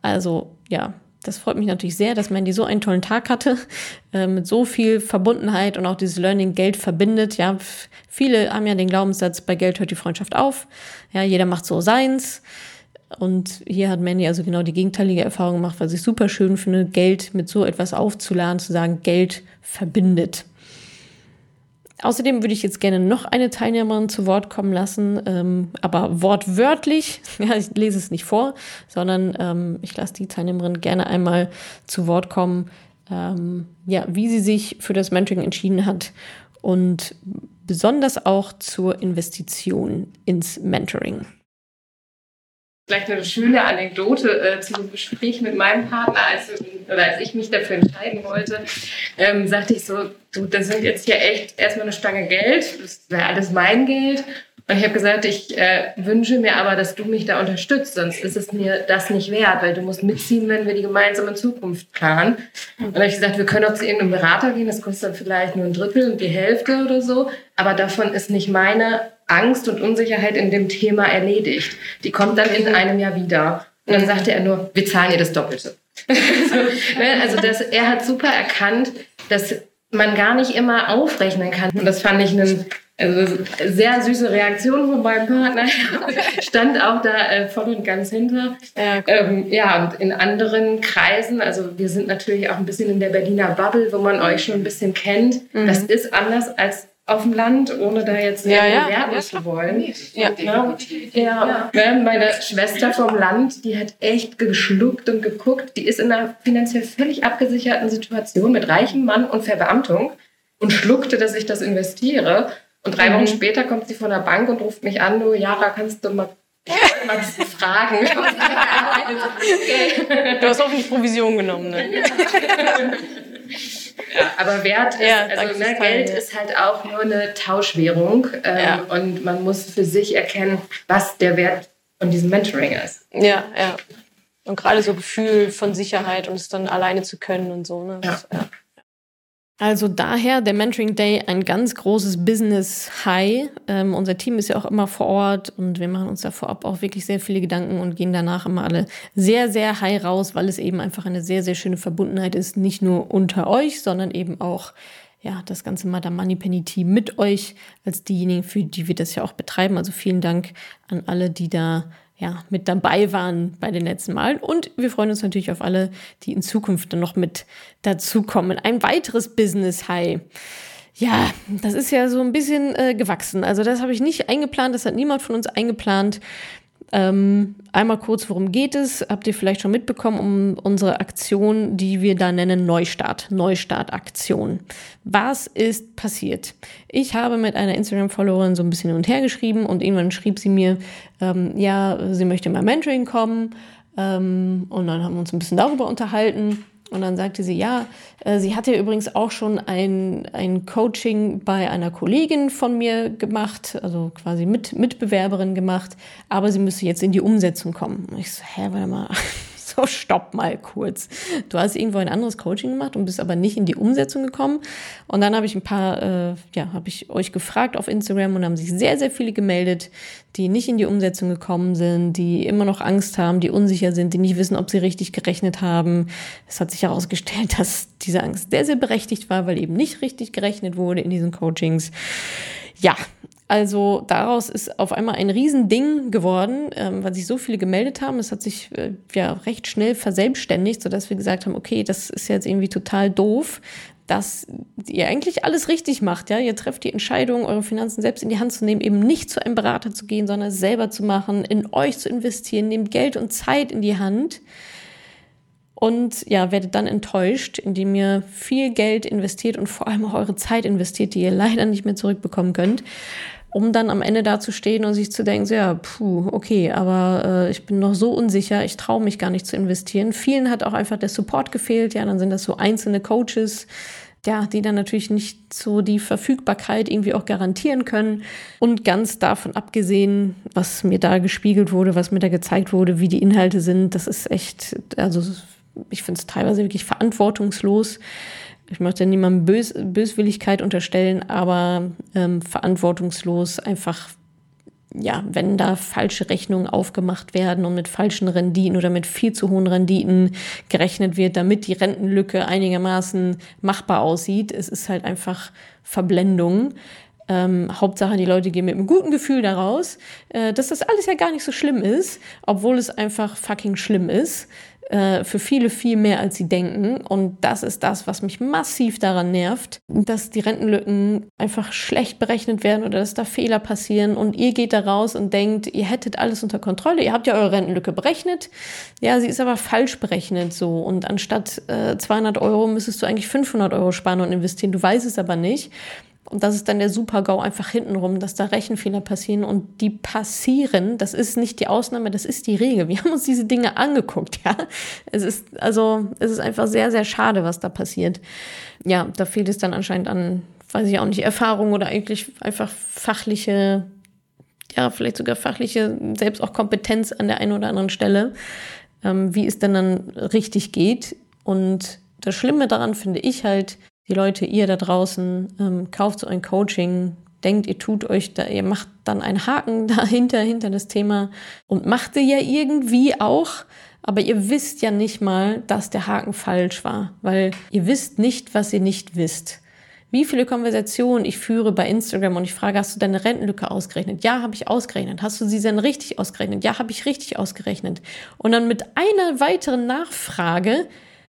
Also, ja, das freut mich natürlich sehr, dass Mandy so einen tollen Tag hatte, äh, mit so viel Verbundenheit und auch dieses Learning Geld verbindet. Ja, viele haben ja den Glaubenssatz, bei Geld hört die Freundschaft auf. Ja, jeder macht so seins. Und hier hat Mandy also genau die gegenteilige Erfahrung gemacht, was ich super schön finde, Geld mit so etwas aufzuladen, zu sagen, Geld verbindet. Außerdem würde ich jetzt gerne noch eine Teilnehmerin zu Wort kommen lassen, ähm, aber wortwörtlich, ja, ich lese es nicht vor, sondern ähm, ich lasse die Teilnehmerin gerne einmal zu Wort kommen, ähm, ja, wie sie sich für das Mentoring entschieden hat und besonders auch zur Investition ins Mentoring. Vielleicht eine schöne Anekdote äh, zu dem Gespräch mit meinem Partner, als, oder als ich mich dafür entscheiden wollte, ähm, sagte ich so, du, das sind jetzt hier echt erstmal eine Stange Geld, das wäre alles mein Geld. Und ich habe gesagt, ich äh, wünsche mir aber, dass du mich da unterstützt, sonst ist es mir das nicht wert, weil du musst mitziehen, wenn wir die gemeinsame Zukunft planen. Und dann habe ich gesagt, wir können auch zu irgendeinem Berater gehen, das kostet dann vielleicht nur ein Drittel und die Hälfte oder so, aber davon ist nicht meine Angst und Unsicherheit in dem Thema erledigt. Die kommt dann in einem Jahr wieder. Und dann sagte er nur, wir zahlen ihr das Doppelte. Ne, also das, er hat super erkannt, dass man gar nicht immer aufrechnen kann. Und das fand ich eine also sehr süße Reaktion von meinem Partner. Stand auch da äh, voll und ganz hinter. Ja, cool. ähm, ja, und in anderen Kreisen, also wir sind natürlich auch ein bisschen in der Berliner Bubble, wo man euch schon ein bisschen kennt. Mhm. Das ist anders als auf dem Land, ohne da jetzt ja, ja. bewerten zu wollen. Ja, ja. ja. Meine Schwester vom Land, die hat echt geschluckt und geguckt. Die ist in einer finanziell völlig abgesicherten Situation mit reichem Mann und Verbeamtung und schluckte, dass ich das investiere. Und drei mhm. Wochen später kommt sie von der Bank und ruft mich an, du Jara, kannst du mal mal fragen. okay. Du hast hoffentlich Provision genommen, ne? Ja, aber Wert ist, ja, also ne, Geld ist halt auch nur eine Tauschwährung ähm, und man muss für sich erkennen, was der Wert von diesem Mentoring ist. Ja, ja. Und gerade so Gefühl von Sicherheit und es dann alleine zu können und so. Ne? Das, ja. Also daher der Mentoring Day ein ganz großes Business High. Ähm, unser Team ist ja auch immer vor Ort und wir machen uns da vorab auch wirklich sehr viele Gedanken und gehen danach immer alle sehr, sehr high raus, weil es eben einfach eine sehr, sehr schöne Verbundenheit ist. Nicht nur unter euch, sondern eben auch ja, das ganze Madame Money Penny Team mit euch als diejenigen, für die wir das ja auch betreiben. Also vielen Dank an alle, die da ja, mit dabei waren bei den letzten Malen. Und wir freuen uns natürlich auf alle, die in Zukunft dann noch mit dazukommen. Ein weiteres Business High. Ja, das ist ja so ein bisschen äh, gewachsen. Also das habe ich nicht eingeplant, das hat niemand von uns eingeplant. Ähm, einmal kurz, worum geht es? Habt ihr vielleicht schon mitbekommen um unsere Aktion, die wir da nennen Neustart, Neustart-Aktion. Was ist passiert? Ich habe mit einer Instagram-Followerin so ein bisschen hin und her geschrieben und irgendwann schrieb sie mir, ähm, ja, sie möchte mal Mentoring kommen. Ähm, und dann haben wir uns ein bisschen darüber unterhalten. Und dann sagte sie, ja, äh, sie hatte übrigens auch schon ein, ein Coaching bei einer Kollegin von mir gemacht, also quasi mit Mitbewerberin gemacht, aber sie müsste jetzt in die Umsetzung kommen. Und ich so, hä, warte mal, so, stopp mal kurz. Du hast irgendwo ein anderes Coaching gemacht und bist aber nicht in die Umsetzung gekommen. Und dann habe ich ein paar, äh, ja, habe ich euch gefragt auf Instagram und haben sich sehr, sehr viele gemeldet, die nicht in die Umsetzung gekommen sind, die immer noch Angst haben, die unsicher sind, die nicht wissen, ob sie richtig gerechnet haben. Es hat sich herausgestellt, dass diese Angst sehr, sehr berechtigt war, weil eben nicht richtig gerechnet wurde in diesen Coachings. Ja, also daraus ist auf einmal ein Riesending geworden, ähm, weil sich so viele gemeldet haben. Es hat sich äh, ja recht schnell verselbstständigt, sodass wir gesagt haben, okay, das ist jetzt irgendwie total doof, dass ihr eigentlich alles richtig macht. Ja, ihr trefft die Entscheidung, eure Finanzen selbst in die Hand zu nehmen, eben nicht zu einem Berater zu gehen, sondern es selber zu machen, in euch zu investieren, nehmt Geld und Zeit in die Hand und ja, werdet dann enttäuscht, indem ihr viel Geld investiert und vor allem auch eure Zeit investiert, die ihr leider nicht mehr zurückbekommen könnt um dann am Ende da zu stehen und sich zu denken, so, ja, puh, okay, aber äh, ich bin noch so unsicher, ich traue mich gar nicht zu investieren. Vielen hat auch einfach der Support gefehlt, ja, dann sind das so einzelne Coaches, ja, die dann natürlich nicht so die Verfügbarkeit irgendwie auch garantieren können. Und ganz davon abgesehen, was mir da gespiegelt wurde, was mir da gezeigt wurde, wie die Inhalte sind, das ist echt, also ich finde es teilweise wirklich verantwortungslos ich möchte niemandem Bös Böswilligkeit unterstellen, aber ähm, verantwortungslos einfach, ja, wenn da falsche Rechnungen aufgemacht werden und mit falschen Renditen oder mit viel zu hohen Renditen gerechnet wird, damit die Rentenlücke einigermaßen machbar aussieht. Es ist halt einfach Verblendung. Ähm, Hauptsache, die Leute gehen mit einem guten Gefühl daraus, äh, dass das alles ja gar nicht so schlimm ist, obwohl es einfach fucking schlimm ist. Äh, für viele viel mehr, als sie denken. Und das ist das, was mich massiv daran nervt, dass die Rentenlücken einfach schlecht berechnet werden oder dass da Fehler passieren und ihr geht da raus und denkt, ihr hättet alles unter Kontrolle. Ihr habt ja eure Rentenlücke berechnet. Ja, sie ist aber falsch berechnet so. Und anstatt äh, 200 Euro müsstest du eigentlich 500 Euro sparen und investieren. Du weißt es aber nicht. Und das ist dann der Super-GAU einfach hintenrum, dass da Rechenfehler passieren und die passieren. Das ist nicht die Ausnahme, das ist die Regel. Wir haben uns diese Dinge angeguckt, ja. Es ist, also, es ist einfach sehr, sehr schade, was da passiert. Ja, da fehlt es dann anscheinend an, weiß ich auch nicht, Erfahrung oder eigentlich einfach fachliche, ja, vielleicht sogar fachliche, selbst auch Kompetenz an der einen oder anderen Stelle, ähm, wie es denn dann richtig geht. Und das Schlimme daran finde ich halt, die Leute, ihr da draußen, ähm, kauft so ein Coaching, denkt, ihr tut euch da, ihr macht dann einen Haken dahinter, hinter das Thema und machte ja irgendwie auch, aber ihr wisst ja nicht mal, dass der Haken falsch war, weil ihr wisst nicht, was ihr nicht wisst. Wie viele Konversationen ich führe bei Instagram und ich frage, hast du deine Rentenlücke ausgerechnet? Ja, habe ich ausgerechnet. Hast du sie denn richtig ausgerechnet? Ja, habe ich richtig ausgerechnet. Und dann mit einer weiteren Nachfrage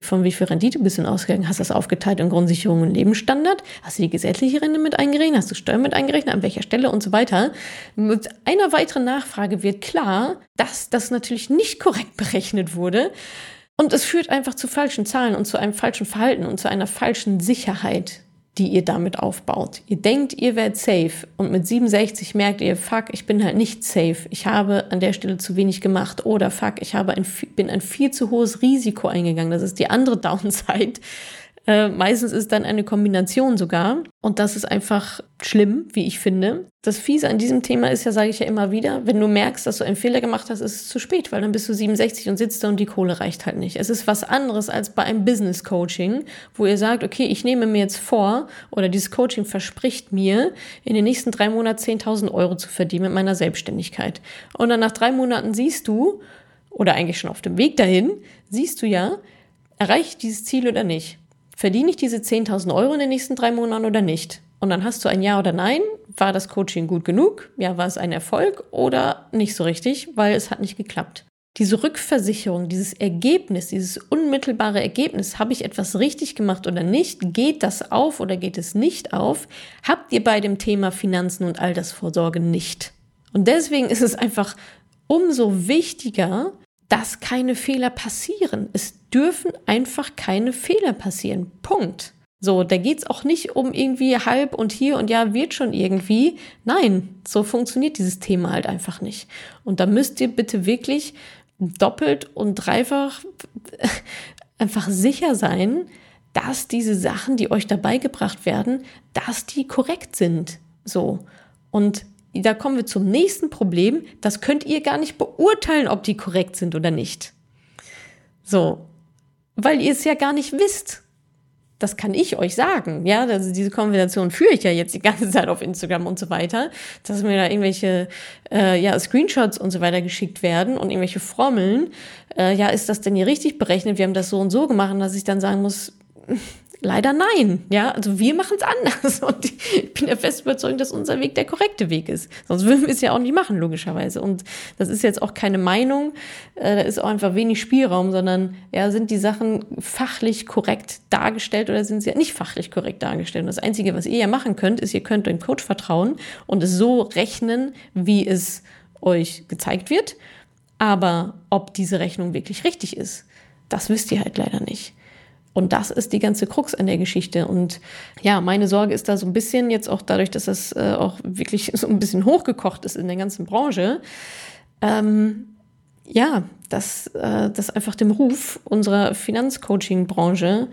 von wie viel Rendite bist du denn ausgegangen? Hast du das aufgeteilt in Grundsicherung und Lebensstandard? Hast du die gesetzliche Rente mit eingerechnet? Hast du Steuern mit eingerechnet? An welcher Stelle und so weiter? Mit einer weiteren Nachfrage wird klar, dass das natürlich nicht korrekt berechnet wurde. Und es führt einfach zu falschen Zahlen und zu einem falschen Verhalten und zu einer falschen Sicherheit die ihr damit aufbaut. Ihr denkt, ihr werdet safe und mit 67 merkt ihr, fuck, ich bin halt nicht safe. Ich habe an der Stelle zu wenig gemacht oder fuck, ich habe ein, bin ein viel zu hohes Risiko eingegangen. Das ist die andere Downside. Äh, meistens ist dann eine Kombination sogar. Und das ist einfach schlimm, wie ich finde. Das Fiese an diesem Thema ist ja, sage ich ja immer wieder, wenn du merkst, dass du einen Fehler gemacht hast, ist es zu spät, weil dann bist du 67 und sitzt da und die Kohle reicht halt nicht. Es ist was anderes als bei einem Business Coaching, wo ihr sagt, okay, ich nehme mir jetzt vor oder dieses Coaching verspricht mir, in den nächsten drei Monaten 10.000 Euro zu verdienen mit meiner Selbstständigkeit. Und dann nach drei Monaten siehst du, oder eigentlich schon auf dem Weg dahin, siehst du ja, erreiche ich dieses Ziel oder nicht. Verdiene ich diese 10.000 Euro in den nächsten drei Monaten oder nicht? Und dann hast du ein Ja oder Nein. War das Coaching gut genug? Ja, war es ein Erfolg oder nicht so richtig, weil es hat nicht geklappt. Diese Rückversicherung, dieses Ergebnis, dieses unmittelbare Ergebnis, habe ich etwas richtig gemacht oder nicht? Geht das auf oder geht es nicht auf? Habt ihr bei dem Thema Finanzen und Altersvorsorge nicht. Und deswegen ist es einfach umso wichtiger, dass keine Fehler passieren. Es dürfen einfach keine Fehler passieren. Punkt. So, da geht's auch nicht um irgendwie halb und hier und ja, wird schon irgendwie. Nein, so funktioniert dieses Thema halt einfach nicht. Und da müsst ihr bitte wirklich doppelt und dreifach einfach sicher sein, dass diese Sachen, die euch dabei gebracht werden, dass die korrekt sind. So. Und da kommen wir zum nächsten Problem. Das könnt ihr gar nicht beurteilen, ob die korrekt sind oder nicht. So. Weil ihr es ja gar nicht wisst das kann ich euch sagen, ja, also diese Konversation führe ich ja jetzt die ganze Zeit auf Instagram und so weiter, dass mir da irgendwelche äh, ja, Screenshots und so weiter geschickt werden und irgendwelche Formeln. Äh, ja, ist das denn hier richtig berechnet? Wir haben das so und so gemacht, dass ich dann sagen muss, Leider nein. Ja, also wir machen es anders. Und ich bin der fest überzeugt, dass unser Weg der korrekte Weg ist. Sonst würden wir es ja auch nicht machen, logischerweise. Und das ist jetzt auch keine Meinung. Äh, da ist auch einfach wenig Spielraum, sondern ja, sind die Sachen fachlich korrekt dargestellt oder sind sie nicht fachlich korrekt dargestellt? Und das Einzige, was ihr ja machen könnt, ist, ihr könnt dem Coach vertrauen und es so rechnen, wie es euch gezeigt wird. Aber ob diese Rechnung wirklich richtig ist, das wisst ihr halt leider nicht. Und das ist die ganze Krux an der Geschichte. Und ja, meine Sorge ist da so ein bisschen jetzt auch dadurch, dass das äh, auch wirklich so ein bisschen hochgekocht ist in der ganzen Branche. Ähm, ja, dass äh, das einfach dem Ruf unserer Finanzcoaching-Branche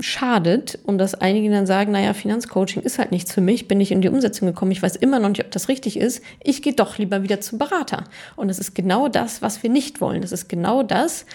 schadet und dass einige dann sagen, naja, Finanzcoaching ist halt nichts für mich, bin nicht in die Umsetzung gekommen, ich weiß immer noch nicht, ob das richtig ist, ich gehe doch lieber wieder zum Berater. Und das ist genau das, was wir nicht wollen. Das ist genau das,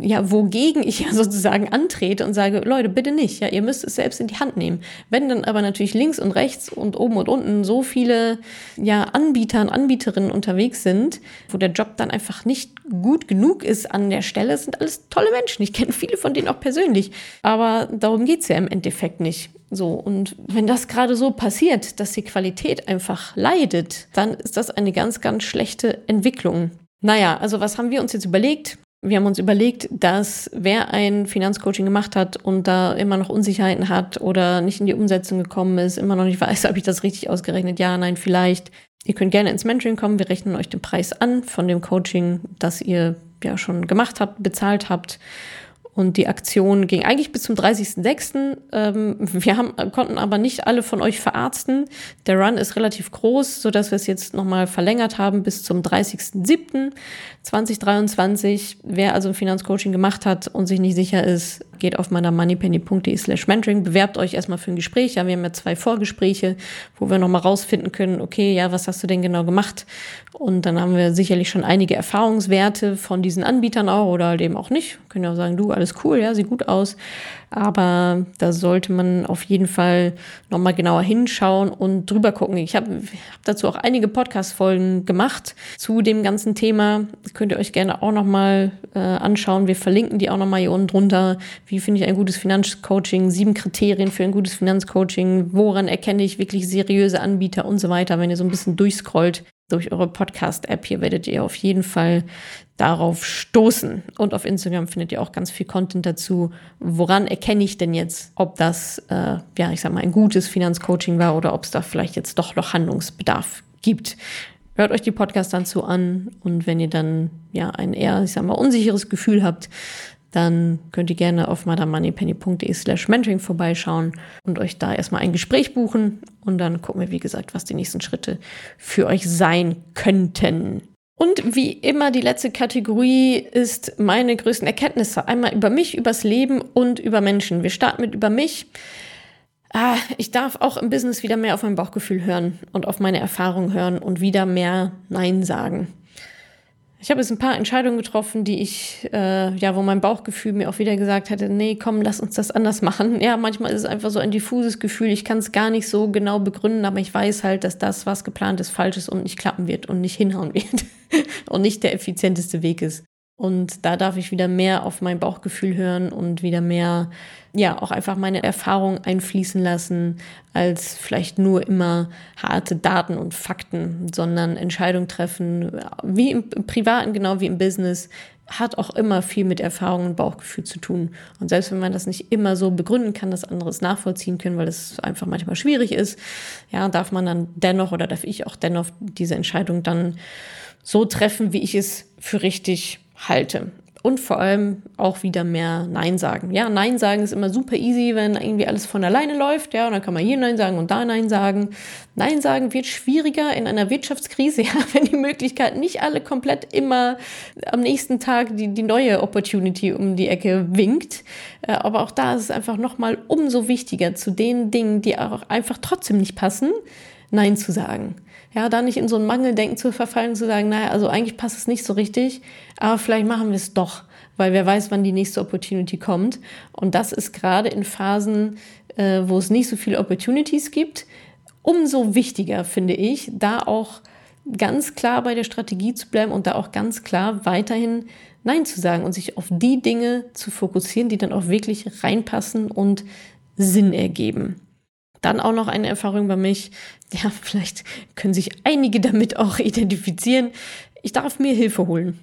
ja, wogegen ich ja sozusagen antrete und sage, Leute, bitte nicht, ja, ihr müsst es selbst in die Hand nehmen. Wenn dann aber natürlich links und rechts und oben und unten so viele, ja, Anbieter und Anbieterinnen unterwegs sind, wo der Job dann einfach nicht gut genug ist an der Stelle, sind alles tolle Menschen. Ich kenne viele von denen auch persönlich. Aber darum geht's ja im Endeffekt nicht. So, und wenn das gerade so passiert, dass die Qualität einfach leidet, dann ist das eine ganz, ganz schlechte Entwicklung. Naja, also was haben wir uns jetzt überlegt? Wir haben uns überlegt, dass wer ein Finanzcoaching gemacht hat und da immer noch Unsicherheiten hat oder nicht in die Umsetzung gekommen ist, immer noch nicht weiß, habe ich das richtig ausgerechnet? Ja, nein, vielleicht. Ihr könnt gerne ins Mentoring kommen. Wir rechnen euch den Preis an von dem Coaching, das ihr ja schon gemacht habt, bezahlt habt. Und die Aktion ging eigentlich bis zum 30.06. Ähm, wir haben, konnten aber nicht alle von euch verarzten. Der Run ist relativ groß, so dass wir es jetzt nochmal verlängert haben bis zum 30.07.2023. Wer also ein Finanzcoaching gemacht hat und sich nicht sicher ist, geht auf meiner moneypenny.de slash mentoring, bewerbt euch erstmal für ein Gespräch. Ja, wir haben ja zwei Vorgespräche, wo wir nochmal rausfinden können, okay, ja, was hast du denn genau gemacht? Und dann haben wir sicherlich schon einige Erfahrungswerte von diesen Anbietern auch oder halt eben auch nicht. können ja auch sagen, du, alles cool, ja, sieht gut aus. Aber da sollte man auf jeden Fall nochmal genauer hinschauen und drüber gucken. Ich habe hab dazu auch einige Podcast-Folgen gemacht zu dem ganzen Thema. Könnt ihr euch gerne auch nochmal äh, anschauen. Wir verlinken die auch nochmal hier unten drunter. Wie finde ich ein gutes Finanzcoaching? Sieben Kriterien für ein gutes Finanzcoaching. Woran erkenne ich wirklich seriöse Anbieter und so weiter? Wenn ihr so ein bisschen durchscrollt, durch eure Podcast-App hier werdet ihr auf jeden Fall darauf stoßen. Und auf Instagram findet ihr auch ganz viel Content dazu. Woran erkenne ich denn jetzt, ob das, äh, ja, ich sag mal, ein gutes Finanzcoaching war oder ob es da vielleicht jetzt doch noch Handlungsbedarf gibt? Hört euch die Podcasts dann zu an und wenn ihr dann ja ein eher, ich sag mal, unsicheres Gefühl habt, dann könnt ihr gerne auf madamoneypenny.de slash mentoring vorbeischauen und euch da erstmal ein Gespräch buchen und dann gucken wir, wie gesagt, was die nächsten Schritte für euch sein könnten. Und wie immer, die letzte Kategorie ist meine größten Erkenntnisse. Einmal über mich, übers Leben und über Menschen. Wir starten mit über mich. Ah, ich darf auch im Business wieder mehr auf mein Bauchgefühl hören und auf meine Erfahrung hören und wieder mehr Nein sagen. Ich habe jetzt ein paar Entscheidungen getroffen, die ich, äh, ja, wo mein Bauchgefühl mir auch wieder gesagt hätte, nee, komm, lass uns das anders machen. Ja, manchmal ist es einfach so ein diffuses Gefühl. Ich kann es gar nicht so genau begründen, aber ich weiß halt, dass das, was geplant ist, falsch ist und nicht klappen wird und nicht hinhauen wird und nicht der effizienteste Weg ist. Und da darf ich wieder mehr auf mein Bauchgefühl hören und wieder mehr, ja, auch einfach meine Erfahrung einfließen lassen, als vielleicht nur immer harte Daten und Fakten, sondern Entscheidungen treffen, wie im, im Privaten, genau wie im Business, hat auch immer viel mit Erfahrung und Bauchgefühl zu tun. Und selbst wenn man das nicht immer so begründen kann, dass andere es nachvollziehen können, weil es einfach manchmal schwierig ist, ja, darf man dann dennoch oder darf ich auch dennoch diese Entscheidung dann so treffen, wie ich es für richtig halte. Und vor allem auch wieder mehr Nein sagen. Ja, Nein sagen ist immer super easy, wenn irgendwie alles von alleine läuft. Ja, und dann kann man hier Nein sagen und da Nein sagen. Nein sagen wird schwieriger in einer Wirtschaftskrise, ja, wenn die Möglichkeit nicht alle komplett immer am nächsten Tag die, die neue Opportunity um die Ecke winkt. Äh, aber auch da ist es einfach nochmal umso wichtiger, zu den Dingen, die auch einfach trotzdem nicht passen, Nein zu sagen. Ja, da nicht in so ein Mangeldenken zu verfallen zu sagen, naja, also eigentlich passt es nicht so richtig, aber vielleicht machen wir es doch, weil wer weiß, wann die nächste Opportunity kommt. Und das ist gerade in Phasen, äh, wo es nicht so viele Opportunities gibt, umso wichtiger, finde ich, da auch ganz klar bei der Strategie zu bleiben und da auch ganz klar weiterhin Nein zu sagen und sich auf die Dinge zu fokussieren, die dann auch wirklich reinpassen und Sinn ergeben. Dann auch noch eine Erfahrung bei mich, ja, vielleicht können sich einige damit auch identifizieren. Ich darf mir Hilfe holen.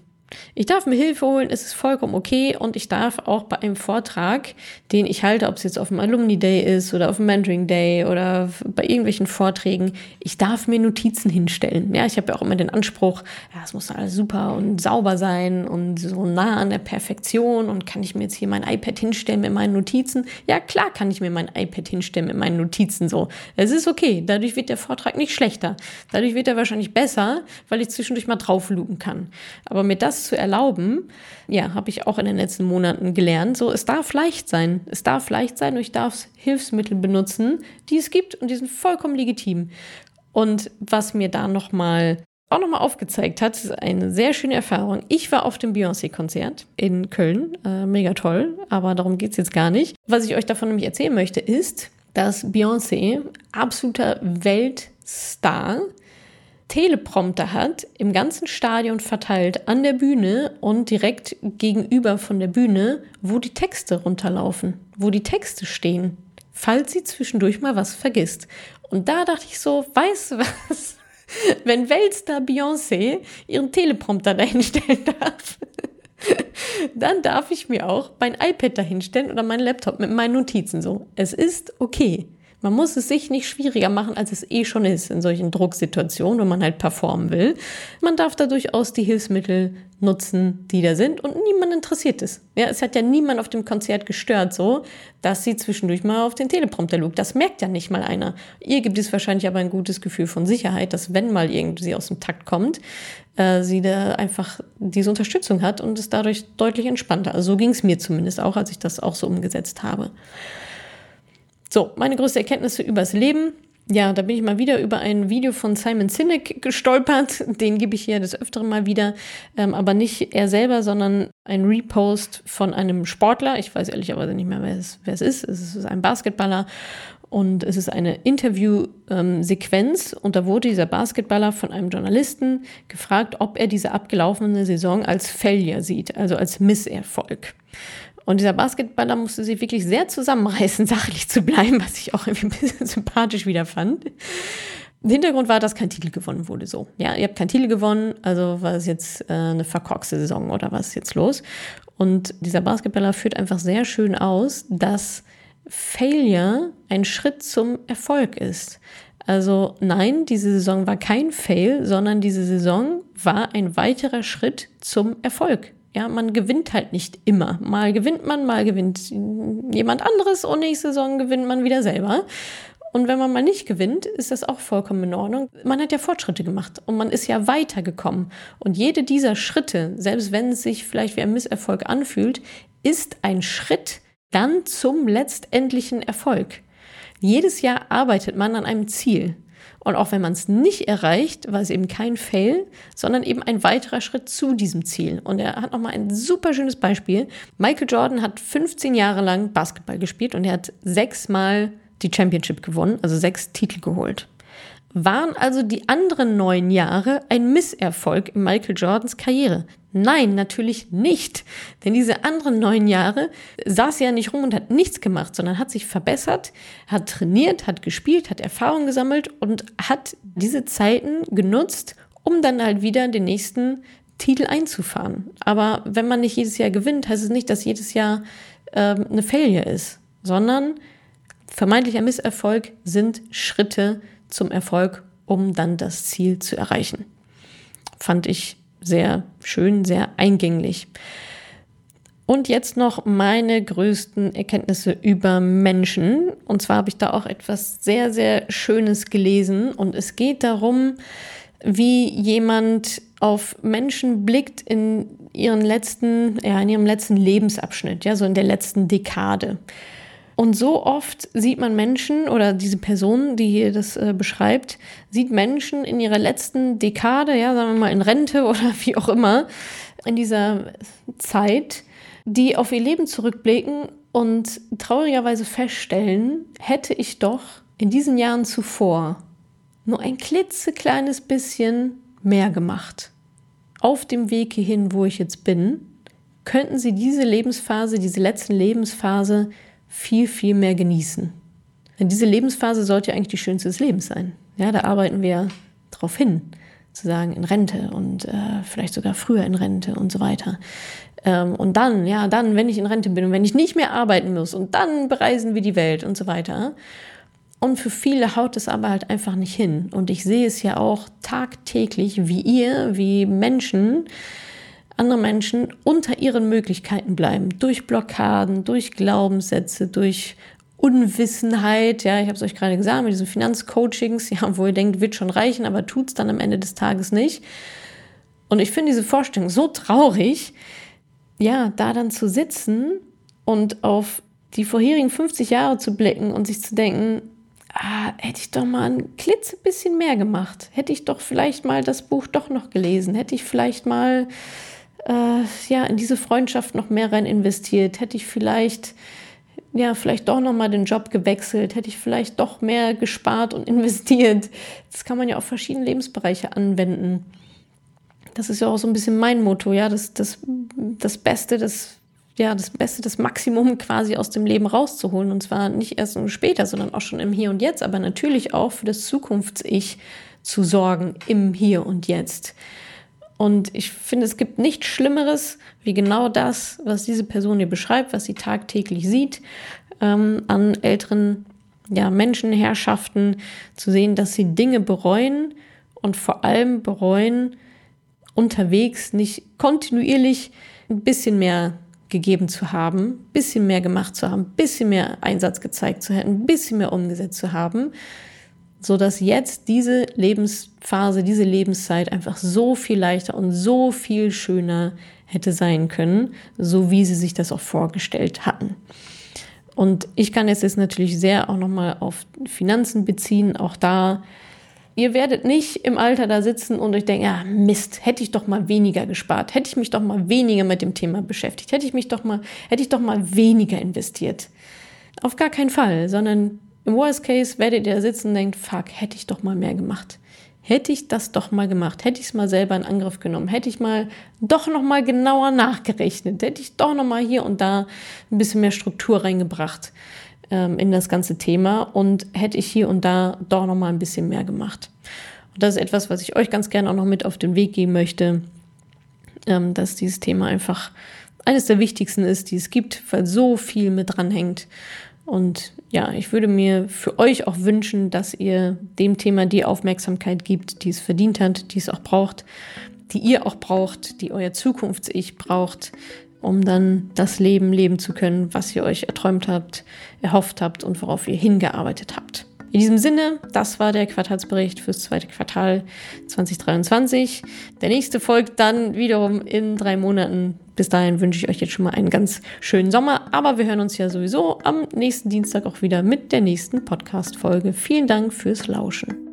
Ich darf mir Hilfe holen, es ist vollkommen okay und ich darf auch bei einem Vortrag, den ich halte, ob es jetzt auf dem Alumni Day ist oder auf dem Mentoring Day oder bei irgendwelchen Vorträgen, ich darf mir Notizen hinstellen. Ja, ich habe ja auch immer den Anspruch, ja, es muss alles super und sauber sein und so nah an der Perfektion und kann ich mir jetzt hier mein iPad hinstellen mit meinen Notizen? Ja, klar kann ich mir mein iPad hinstellen mit meinen Notizen so. Es ist okay, dadurch wird der Vortrag nicht schlechter. Dadurch wird er wahrscheinlich besser, weil ich zwischendurch mal drauflugen kann. Aber mir das zu erlauben, ja, habe ich auch in den letzten Monaten gelernt. So, es darf leicht sein. Es darf leicht sein und ich darf Hilfsmittel benutzen, die es gibt und die sind vollkommen legitim. Und was mir da nochmal auch nochmal aufgezeigt hat, ist eine sehr schöne Erfahrung. Ich war auf dem Beyoncé-Konzert in Köln, äh, mega toll, aber darum geht es jetzt gar nicht. Was ich euch davon nämlich erzählen möchte, ist, dass Beyoncé absoluter Weltstar Teleprompter hat, im ganzen Stadion verteilt an der Bühne und direkt gegenüber von der Bühne, wo die Texte runterlaufen, wo die Texte stehen, falls sie zwischendurch mal was vergisst. Und da dachte ich so, weißt du was? Wenn Weltstar Beyoncé ihren Teleprompter dahinstellen darf, dann darf ich mir auch mein iPad dahinstellen oder meinen Laptop mit meinen Notizen so. Es ist okay. Man muss es sich nicht schwieriger machen, als es eh schon ist in solchen Drucksituationen, wenn man halt performen will. Man darf da durchaus die Hilfsmittel nutzen, die da sind und niemand interessiert es. Ja, es hat ja niemand auf dem Konzert gestört, so, dass sie zwischendurch mal auf den Teleprompter lugt. Das merkt ja nicht mal einer. Ihr gibt es wahrscheinlich aber ein gutes Gefühl von Sicherheit, dass wenn mal irgendwie aus dem Takt kommt, äh, sie da einfach diese Unterstützung hat und es dadurch deutlich entspannter. Also so ging es mir zumindest auch, als ich das auch so umgesetzt habe. So, meine größte Erkenntnisse übers Leben. Ja, da bin ich mal wieder über ein Video von Simon Sinek gestolpert. Den gebe ich hier des Öfteren mal wieder. Ähm, aber nicht er selber, sondern ein Repost von einem Sportler. Ich weiß ehrlicherweise nicht mehr, wer es, wer es ist. Es ist ein Basketballer. Und es ist eine Interviewsequenz. Ähm, und da wurde dieser Basketballer von einem Journalisten gefragt, ob er diese abgelaufene Saison als Failure sieht, also als Misserfolg. Und dieser Basketballer musste sich wirklich sehr zusammenreißen, sachlich zu bleiben, was ich auch irgendwie ein bisschen sympathisch wieder fand. Hintergrund war, dass kein Titel gewonnen wurde. So, ja, ihr habt keinen Titel gewonnen, also war es jetzt äh, eine verkorkste Saison oder was ist jetzt los? Und dieser Basketballer führt einfach sehr schön aus, dass Failure ein Schritt zum Erfolg ist. Also nein, diese Saison war kein Fail, sondern diese Saison war ein weiterer Schritt zum Erfolg. Ja, man gewinnt halt nicht immer. Mal gewinnt man, mal gewinnt jemand anderes und nächste Saison gewinnt man wieder selber. Und wenn man mal nicht gewinnt, ist das auch vollkommen in Ordnung. Man hat ja Fortschritte gemacht und man ist ja weitergekommen. Und jede dieser Schritte, selbst wenn es sich vielleicht wie ein Misserfolg anfühlt, ist ein Schritt dann zum letztendlichen Erfolg. Jedes Jahr arbeitet man an einem Ziel. Und auch wenn man es nicht erreicht, war es eben kein Fail, sondern eben ein weiterer Schritt zu diesem Ziel. Und er hat nochmal ein super schönes Beispiel. Michael Jordan hat 15 Jahre lang Basketball gespielt und er hat sechsmal die Championship gewonnen, also sechs Titel geholt. Waren also die anderen neun Jahre ein Misserfolg in Michael Jordans Karriere? Nein, natürlich nicht. Denn diese anderen neun Jahre saß er ja nicht rum und hat nichts gemacht, sondern hat sich verbessert, hat trainiert, hat gespielt, hat Erfahrung gesammelt und hat diese Zeiten genutzt, um dann halt wieder den nächsten Titel einzufahren. Aber wenn man nicht jedes Jahr gewinnt, heißt es nicht, dass jedes Jahr ähm, eine Failure ist, sondern vermeintlicher Misserfolg sind Schritte, zum Erfolg, um dann das Ziel zu erreichen. Fand ich sehr schön, sehr eingänglich. Und jetzt noch meine größten Erkenntnisse über Menschen. Und zwar habe ich da auch etwas sehr, sehr Schönes gelesen. Und es geht darum, wie jemand auf Menschen blickt in ihren letzten, ja, in ihrem letzten Lebensabschnitt, ja, so in der letzten Dekade. Und so oft sieht man Menschen oder diese Person, die hier das äh, beschreibt, sieht Menschen in ihrer letzten Dekade, ja, sagen wir mal in Rente oder wie auch immer, in dieser Zeit, die auf ihr Leben zurückblicken und traurigerweise feststellen, hätte ich doch in diesen Jahren zuvor nur ein klitzekleines bisschen mehr gemacht. Auf dem Weg hierhin, wo ich jetzt bin, könnten sie diese Lebensphase, diese letzten Lebensphase viel, viel mehr genießen. Denn diese Lebensphase sollte ja eigentlich die schönste des Lebens sein. Ja, da arbeiten wir darauf hin, zu sagen, in Rente und äh, vielleicht sogar früher in Rente und so weiter. Ähm, und dann, ja, dann, wenn ich in Rente bin und wenn ich nicht mehr arbeiten muss und dann bereisen wir die Welt und so weiter. Und für viele haut es aber halt einfach nicht hin. Und ich sehe es ja auch tagtäglich, wie ihr, wie Menschen, andere Menschen unter ihren Möglichkeiten bleiben. Durch Blockaden, durch Glaubenssätze, durch Unwissenheit. Ja, ich habe es euch gerade gesagt, mit diesen Finanzcoachings, ja, wo ihr denkt, wird schon reichen, aber tut es dann am Ende des Tages nicht. Und ich finde diese Vorstellung so traurig, ja, da dann zu sitzen und auf die vorherigen 50 Jahre zu blicken und sich zu denken, ah, hätte ich doch mal ein klitzebisschen mehr gemacht. Hätte ich doch vielleicht mal das Buch doch noch gelesen. Hätte ich vielleicht mal äh, ja, in diese Freundschaft noch mehr rein investiert, hätte ich vielleicht ja, vielleicht doch noch mal den Job gewechselt, hätte ich vielleicht doch mehr gespart und investiert. Das kann man ja auf verschiedene Lebensbereiche anwenden. Das ist ja auch so ein bisschen mein Motto, ja, das, das, das Beste, das, ja, das Beste, das Maximum quasi aus dem Leben rauszuholen. Und zwar nicht erst später, sondern auch schon im Hier und Jetzt, aber natürlich auch für das Zukunfts-Ich zu sorgen im Hier und Jetzt. Und ich finde, es gibt nichts Schlimmeres wie genau das, was diese Person hier beschreibt, was sie tagtäglich sieht, ähm, an älteren ja, Menschenherrschaften, zu sehen, dass sie Dinge bereuen und vor allem bereuen, unterwegs nicht kontinuierlich ein bisschen mehr gegeben zu haben, ein bisschen mehr gemacht zu haben, ein bisschen mehr Einsatz gezeigt zu haben, ein bisschen mehr umgesetzt zu haben, so dass jetzt diese Lebensphase, diese Lebenszeit einfach so viel leichter und so viel schöner hätte sein können, so wie sie sich das auch vorgestellt hatten. Und ich kann es jetzt natürlich sehr auch nochmal auf Finanzen beziehen. Auch da, ihr werdet nicht im Alter da sitzen und euch denken, ja, Mist, hätte ich doch mal weniger gespart, hätte ich mich doch mal weniger mit dem Thema beschäftigt, hätte ich mich doch mal, hätte ich doch mal weniger investiert. Auf gar keinen Fall, sondern im Worst Case werdet ihr da sitzen und denkt, fuck, hätte ich doch mal mehr gemacht. Hätte ich das doch mal gemacht, hätte ich es mal selber in Angriff genommen, hätte ich mal doch noch mal genauer nachgerechnet, hätte ich doch noch mal hier und da ein bisschen mehr Struktur reingebracht ähm, in das ganze Thema und hätte ich hier und da doch noch mal ein bisschen mehr gemacht. Und das ist etwas, was ich euch ganz gerne auch noch mit auf den Weg geben möchte, ähm, dass dieses Thema einfach eines der wichtigsten ist, die es gibt, weil so viel mit dran hängt und ja, ich würde mir für euch auch wünschen, dass ihr dem Thema die Aufmerksamkeit gibt, die es verdient hat, die es auch braucht, die ihr auch braucht, die euer Zukunfts-Ich braucht, um dann das Leben leben zu können, was ihr euch erträumt habt, erhofft habt und worauf ihr hingearbeitet habt. In diesem Sinne, das war der Quartalsbericht fürs zweite Quartal 2023. Der nächste folgt dann wiederum in drei Monaten. Bis dahin wünsche ich euch jetzt schon mal einen ganz schönen Sommer. Aber wir hören uns ja sowieso am nächsten Dienstag auch wieder mit der nächsten Podcast-Folge. Vielen Dank fürs Lauschen.